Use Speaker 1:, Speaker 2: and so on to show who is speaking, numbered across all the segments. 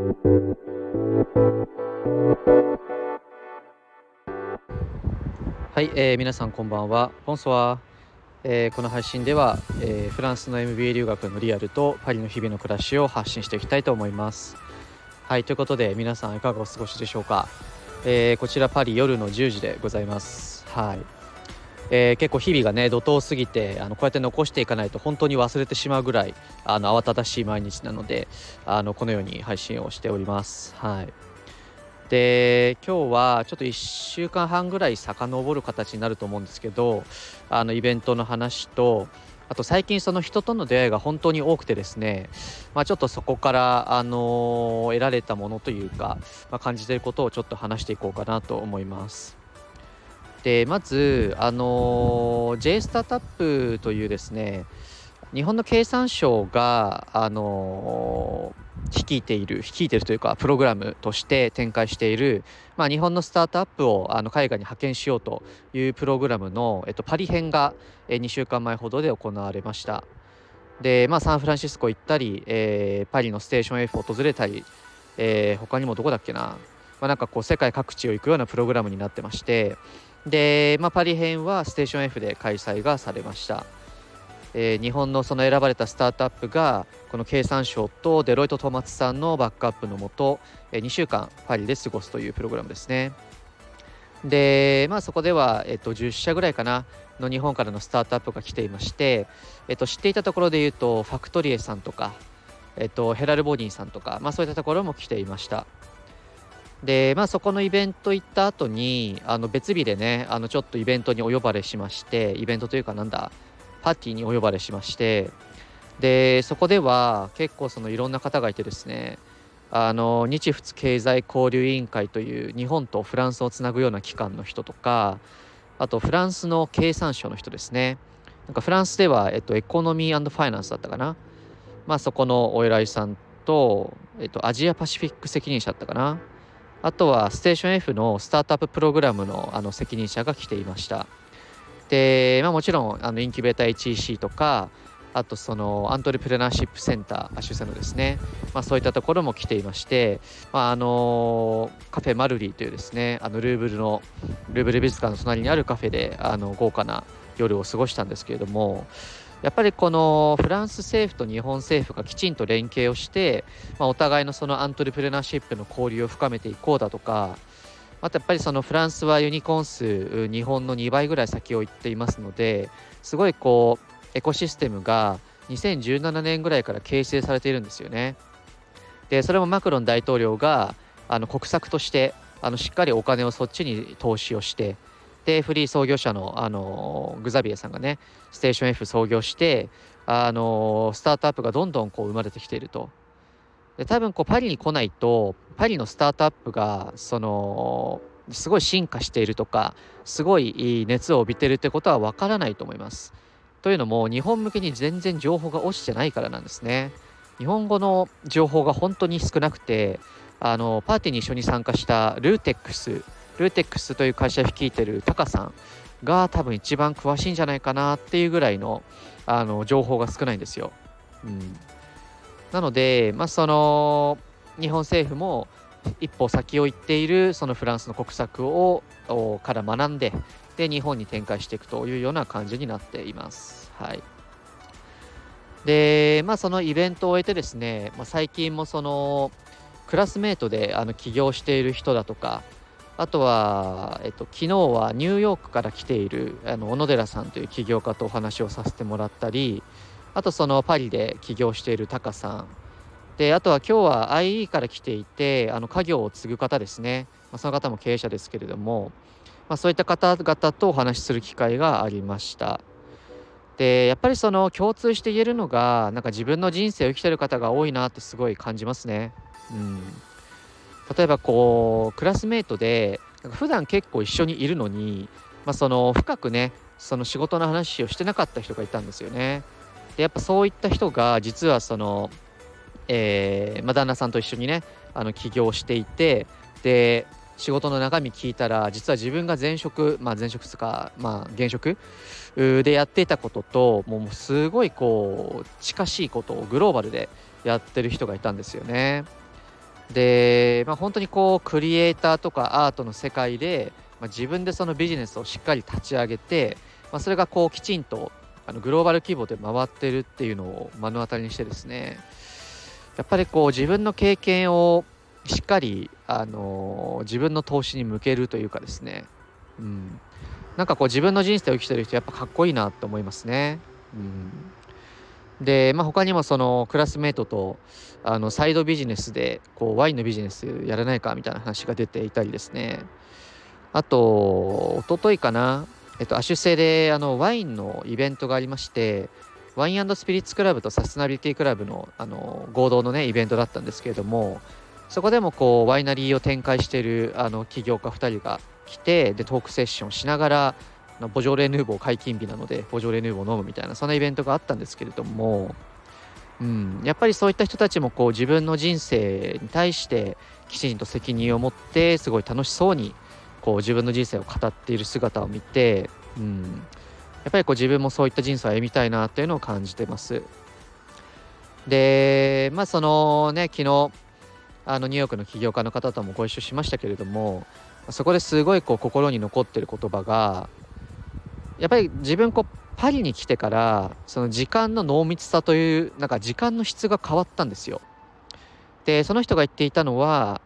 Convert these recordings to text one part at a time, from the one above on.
Speaker 1: はい、えー、皆さんこんばんは。ボンソワえー、この配信では、えー、フランスの MBA 留学のリアルとパリの日々の暮らしを発信していきたいと思います。はいということで皆さんいかがお過ごしでしょうか、えー、こちらパリ夜の10時でございます。はいえー、結構日々がね怒涛すぎてあのこうやって残していかないと本当に忘れてしまうぐらいあの慌ただしい毎日なのであのこのように配信をしております。はいで今日はちょっと1週間半ぐらい遡る形になると思うんですけどあのイベントの話とあと最近その人との出会いが本当に多くてですね、まあ、ちょっとそこから、あの得られたものというか、まあ、感じていることをちょっと話していこうかなと思います。でまず、あの J スタートアップというですね日本の経産省が、あの率いている率いているというかプログラムとして展開している、まあ、日本のスタートアップをあの海外に派遣しようというプログラムの、えっと、パリ編が、2週間前ほどで行われました。で、まあ、サンフランシスコ行ったり、えー、パリのステーション F を訪れたり、えー、他にもどこだっけな、まあ、なんかこう世界各地を行くようなプログラムになってましてで、まあ、パリ編はステーション F で開催がされましたえー、日本のその選ばれたスタートアップがこの経産省とデロイト・トマツさんのバックアップのもと、えー、2週間パリで過ごすというプログラムですね。で、まあ、そこでは、えっと、10社ぐらいかなの日本からのスタートアップが来ていまして、えっと、知っていたところで言うとファクトリエさんとか、えっと、ヘラルボディさんとか、まあ、そういったところも来ていました。で、まあ、そこのイベント行った後にあの別日でねあのちょっとイベントにお呼ばれしましてイベントというかなんだパーティーにお呼ばれしましてでそこでは結構そのいろんな方がいてですねあの日仏経済交流委員会という日本とフランスをつなぐような機関の人とかあとフランスの経産省の人ですね。なんかフランスでは、えっと、エコノミーファイナンスだったかな。まあそこのお偉いさんと、えっと、アジアパシフィック責任者だったかな。あとはステーション F のスタートアッププログラムのあの責任者が来ていました。で、まあ、もちろんあのインキュベーター HEC とかあとそのアントレプレナーシップセンター主催のですね、まあ、そういったところも来ていまして、まあ、あのカフェマルリーというですねあのルーブルのルーブル美術館の隣にあるカフェであの豪華な夜を過ごしたんですけれどもやっぱりこのフランス政府と日本政府がきちんと連携をして、まあ、お互いのそのアントレプレナーシップの交流を深めていこうだとかあとやっぱりそのフランスはユニコーン数日本の2倍ぐらい先を行っていますのですごいこうエコシステムが2017年ぐらいから形成されているんですよね。でそれもマクロン大統領があの国策としてあのしっかりお金をそっちに投資をしてでフリー創業者のあのグザビエさんがねステーション F 創業してあのスタートアップがどんどんこう生まれてきていると。で多分こうパリに来ないとパリのスタートアップがそのすごい進化しているとかすごい熱を帯びてるってことはわからないと思います。というのも日本向けに全然情報が落ちてないからなんですね。日本語の情報が本当に少なくてあのパーティーに一緒に参加したルーテックスルーテックスという会社を率いてるタカさんが多分一番詳しいんじゃないかなっていうぐらいのあの情報が少ないんですよ。うんなので、まあ、その日本政府も一歩先を行っているそのフランスの国策をから学んでで日本に展開していくというような感じになっています。はい、で、まあ、そのイベントを終えてですね、まあ、最近もそのクラスメートであの起業している人だとかあとは、えっと、昨日はニューヨークから来ているあの小野寺さんという起業家とお話をさせてもらったりあとそのパリで起業しているタカさん。であとは今日は IE から来ていてあの家業を継ぐ方ですね、まあ、その方も経営者ですけれども、まあ、そういった方々とお話しする機会がありました。でやっぱりその共通して言えるのがなんか自分の人生を生きてる方が多いなってすごい感じますね。うん。例えばこうクラスメートで普段結構一緒にいるのに、まあ、その深くねその仕事の話をしてなかった人がいたんですよね。でやっぱそういった人が実はその、えーまあ、旦那さんと一緒にねあの起業していてで仕事の中身聞いたら実は自分が前職まあ前職とかまあ現職でやっていたことともうすごいこう近しいことをグローバルでやってる人がいたんですよね。で、まあ、本当にこうクリエイターとかアートの世界で、まあ、自分でそのビジネスをしっかり立ち上げて、まあ、それがこうきちんとあのグローバル規模で回ってるっていうのを目の当たりにしてですねやっぱりこう自分の経験をしっかり、あの、自分の投資に向けるというかですね、うん、なんかこう自分の人生を生きてる人やっぱかっこいいなと思いますね。うんで、まあ、他にもそのクラスメートとあのサイドビジネスでこうワインのビジネスやらないかみたいな話が出ていたりですね。あと一昨日かな、えっと、アシュ製であのワインのイベントがありましてワインスピリッツクラブとサステナビリティクラブのあの合同のねイベントだったんですけれどもそこでもこうワイナリーを展開しているあの起業家2人が来てでトークセッションしながらボジョレ・ヌーボー解禁日なのでボジョレ・ヌーボー飲むみたいなそんなイベントがあったんですけれども、うん、やっぱりそういった人たちもこう自分の人生に対してきちんと責任を持ってすごい楽しそうにこう自分の人生を語っている姿を見て、うん、やっぱりこう自分もそういった人生を歩みたいなっていうのを感じてます。でまあそのね昨日あのニューヨークの起業家の方ともご一緒しましたけれどもそこですごいこう心に残ってる言葉がやっぱり自分こうパリに来てからその時間の濃密さというなんか時間の質が変わったんですよ。でその人が言っていたのは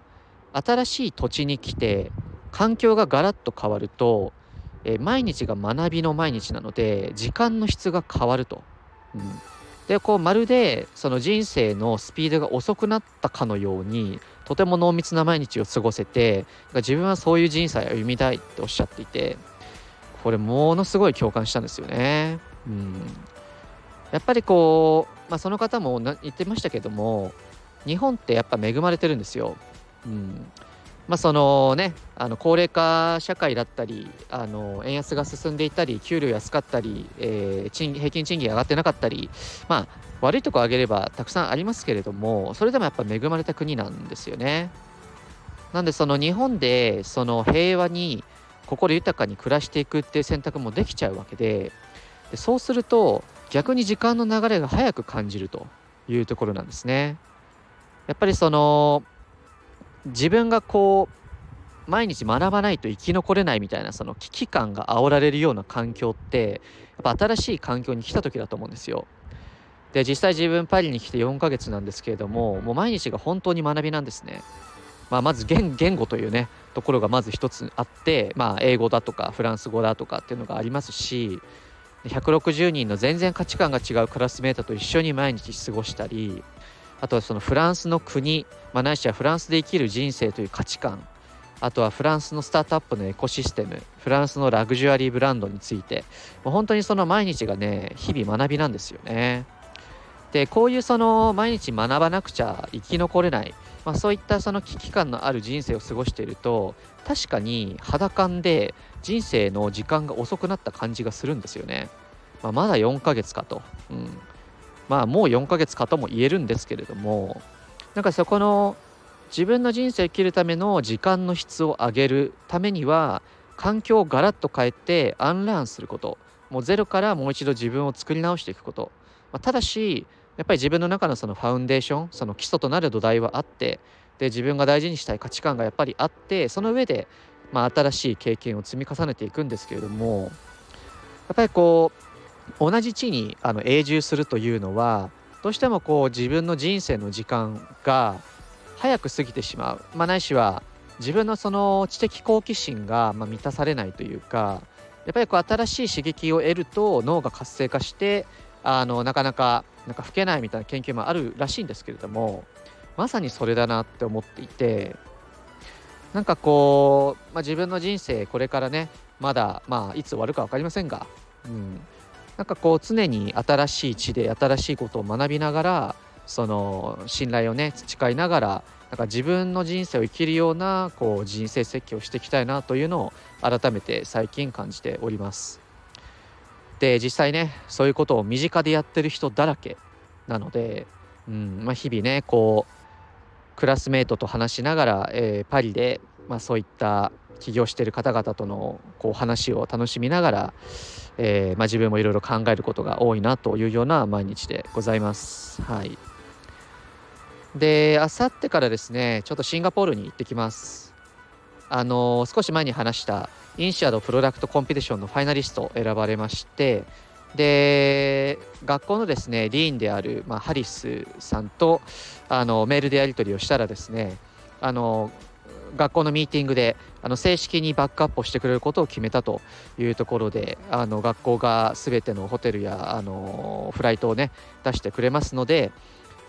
Speaker 1: 新しい土地に来て環境がガラッと変わると、え毎日が学びの毎日なので時間の質が変わると。うん、でこうまるでその人生のスピードが遅くなったかのようにとても濃密な毎日を過ごせて自分はそういう人生を歩みたいっておっしゃっていてこれものすごい共感したんですよね。うん、やっぱりこう、まあ、その方も言ってましたけども日本ってやっぱ恵まれてるんですよ。うんまあ、そのねあの高齢化社会だったりあの円安が進んでいたり給料安かったり、えー、賃平均賃金上がってなかったりまあ悪いとこ挙げればたくさんありますけれどもそれでもやっぱ恵まれた国なんですよね。なんでその日本でその平和に心豊かに暮らしていくっていう選択もできちゃうわけででそうすると逆に時間の流れが早く感じるというところなんですね。やっぱりその自分がこう毎日学ばないと生き残れないみたいなその危機感が煽られるような環境ってやっぱ新しい環境に来た時だと思うんですよ。で実際自分パリに来て4ヶ月なんですけれどももう毎日が本当に学びなんですね。まあ、まず言言語というねところがまず一つあって、まあ、英語だとかフランス語だとかっていうのがありますし160人の全然価値観が違うクラスメートと一緒に毎日過ごしたりあとはそのフランスの国、まあ、ないしはフランスで生きる人生という価値観あとはフランスのスタートアップのエコシステムフランスのラグジュアリーブランドについてもう本当にその毎日がね日々学びなんですよね。でこういうその毎日学ばなくちゃ生き残れないまあ、そういったその危機感のある人生を過ごしていると確かに肌感で人生の時間が遅くなった感じがするんですよね。まあ、まだ4ヶ月かと、うん、まあもう4ヶ月かとも言えるんですけれどもなんかそこの自分の人生を生きるための時間の質を上げるためには環境をガラッと変えてアンラーンすること。もうゼロからもう一度自分を作り直していくこと、まあ、ただしやっぱり自分の中のそのファウンデーションその基礎となる土台はあってで自分が大事にしたい価値観がやっぱりあってその上で、まあ、新しい経験を積み重ねていくんですけれどもやっぱりこう同じ地にあの永住するというのはどうしてもこう自分の人生の時間が早く過ぎてしまう、まあ、ないしは自分のその知的好奇心がま満たされないというかやっぱりこう新しい刺激を得ると脳が活性化してあのなかなかなんか老けないみたいな研究もあるらしいんですけれどもまさにそれだなって思っていてなんかこう、まあ、自分の人生これからねまだまあいつ終わるか分かりませんが、うん、なんかこう常に新しい地で新しいことを学びながらその信頼をね培いながらなんか自分の人生を生きるようなこう人生設計をしていきたいなというのを改めて最近感じております。で実際ねそういうことを身近でやってる人だらけなので、うんまあ、日々ねこうクラスメートと話しながら、えー、パリで、まあ、そういった起業してる方々とのこう話を楽しみながら、えーまあ、自分もいろいろ考えることが多いなというような毎日でございます。はいであさってからですねちょっとシンガポールに行ってきますあの少し前に話したインシアドプロダクトコンペティションのファイナリスト選ばれましてで学校のですねリーンである、まあ、ハリスさんとあのメールでやり取りをしたらですねあの学校のミーティングであの正式にバックアップをしてくれることを決めたというところであの学校が全てのホテルやあのフライトをね出してくれますので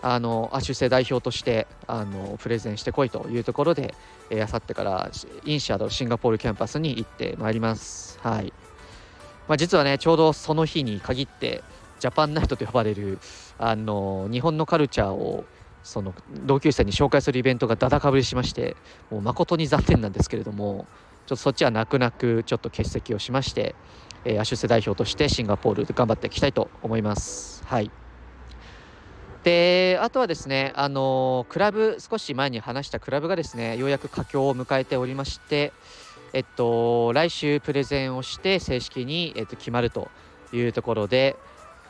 Speaker 1: あの亜種生代表としてあのプレゼンしてこいというところであさってからインシアドシンガポールキャンパスに行ってまいります。はいまあ、実はねちょうどその日に限ってジャパンナイトと呼ばれるあの日本のカルチャーをその同級生に紹介するイベントがだだかぶりしましてもう誠に残念なんですけれどもちょっとそっちは泣く泣くちょっと欠席をしまして、えー、アシュセ代表としてシンガポールで頑張っていきたいと思います。はいであとはですねあのクラブ少し前に話したクラブがですねようやく佳境を迎えておりましてえっと来週プレゼンをして正式に、えっと、決まるというところで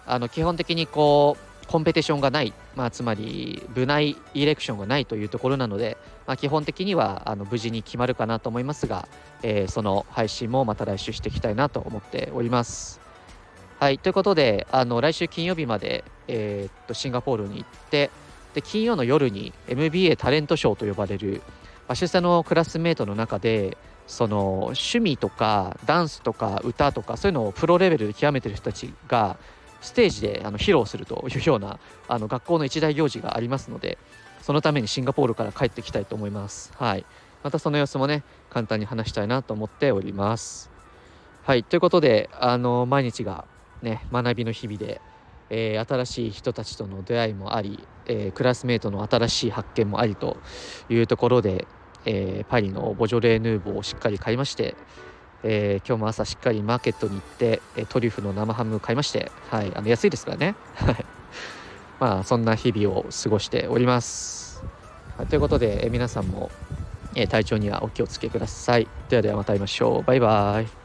Speaker 1: あの基本的にこうコンペティションがない、まあ、つまり部内イレクションがないというところなので、まあ、基本的にはあの無事に決まるかなと思いますが、えー、その配信もまた来週していきたいなと思っております。はい、ということであの来週金曜日まで、えー、っとシンガポールに行ってで金曜の夜に MBA タレントショーと呼ばれる、まあ、出産のクラスメートの中でその趣味とかダンスとか歌とかそういうのをプロレベルで極めてる人たちがステージであの披露するというようなあの学校の一大行事がありますのでそのためにシンガポールから帰ってきたいと思います。はい、またその様子もね簡単に話したいなと思っております。はいということであの毎日がね学びの日々で、えー、新しい人たちとの出会いもあり、えー、クラスメートの新しい発見もありというところで、えー、パリのボジョレーヌーボーをしっかり買いましてえー、今日も朝しっかりマーケットに行って、えトリュフの生ハムを買いまして、はい、あの安いですからね。まあ、そんな日々を過ごしております。はい、ということで、え皆さんも、え体調にはお気をつけください。ではではまた会いましょう。バイバイ。